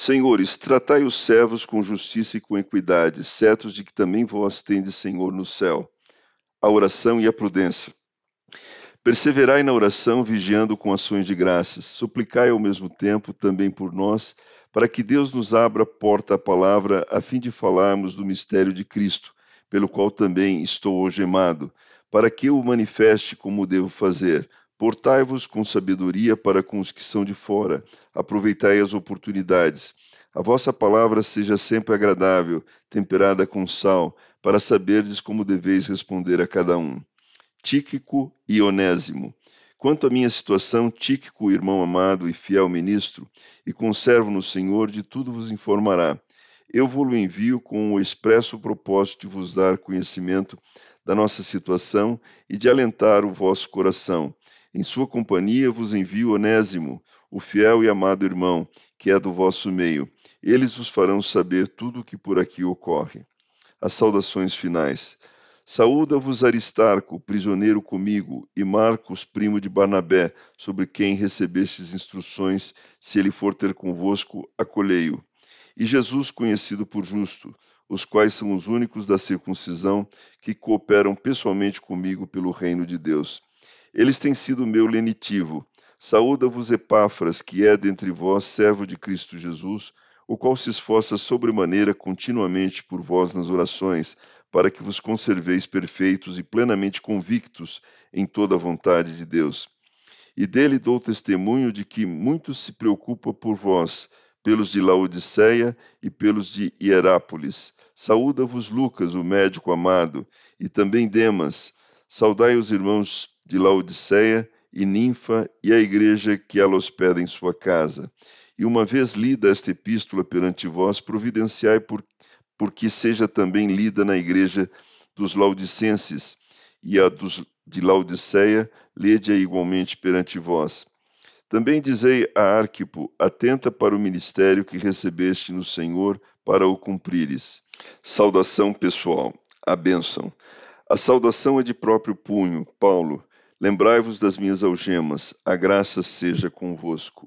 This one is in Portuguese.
Senhores, tratai os servos com justiça e com equidade, certos de que também vós tendes Senhor no céu. A oração e a prudência. Perseverai na oração, vigiando com ações de graças. Suplicai ao mesmo tempo também por nós, para que Deus nos abra porta à palavra, a fim de falarmos do mistério de Cristo, pelo qual também estou algemado, para que eu o manifeste como devo fazer Portai-vos com sabedoria para com os que são de fora, aproveitai as oportunidades. A vossa palavra seja sempre agradável, temperada com sal, para saberdes como deveis responder a cada um. Tíquico e Onésimo. Quanto à minha situação, Tíquico, irmão amado e fiel ministro, e conservo no Senhor, de tudo vos informará. Eu vou-lo envio com o expresso propósito de vos dar conhecimento da nossa situação e de alentar o vosso coração em sua companhia vos envio Onésimo, o fiel e amado irmão, que é do vosso meio. Eles vos farão saber tudo o que por aqui ocorre. As saudações finais. Saúda-vos Aristarco, prisioneiro comigo, e Marcos, primo de Barnabé, sobre quem recebestes instruções, se ele for ter convosco, acolhei-o. E Jesus, conhecido por justo, os quais são os únicos da circuncisão que cooperam pessoalmente comigo pelo reino de Deus. Eles têm sido meu lenitivo. Saúda-vos Epáfras, que é dentre vós servo de Cristo Jesus, o qual se esforça sobremaneira continuamente por vós nas orações, para que vos conserveis perfeitos e plenamente convictos em toda a vontade de Deus. E dele dou testemunho de que muito se preocupa por vós, pelos de Laodiceia e pelos de Hierápolis. Saúda-vos Lucas, o médico amado, e também Demas. Saudai os irmãos de Laodiceia e Ninfa e a igreja que ela hospeda em sua casa. E uma vez lida esta epístola perante vós, providenciai por, por que seja também lida na igreja dos Laodicenses, e a dos, de Laodiceia, lede-a igualmente perante vós. Também dizei a Arquipo, atenta para o ministério que recebeste no Senhor, para o cumprires. Saudação pessoal. A bênção. A saudação é de próprio punho, Paulo, Lembrai-vos das minhas algemas, a graça seja convosco.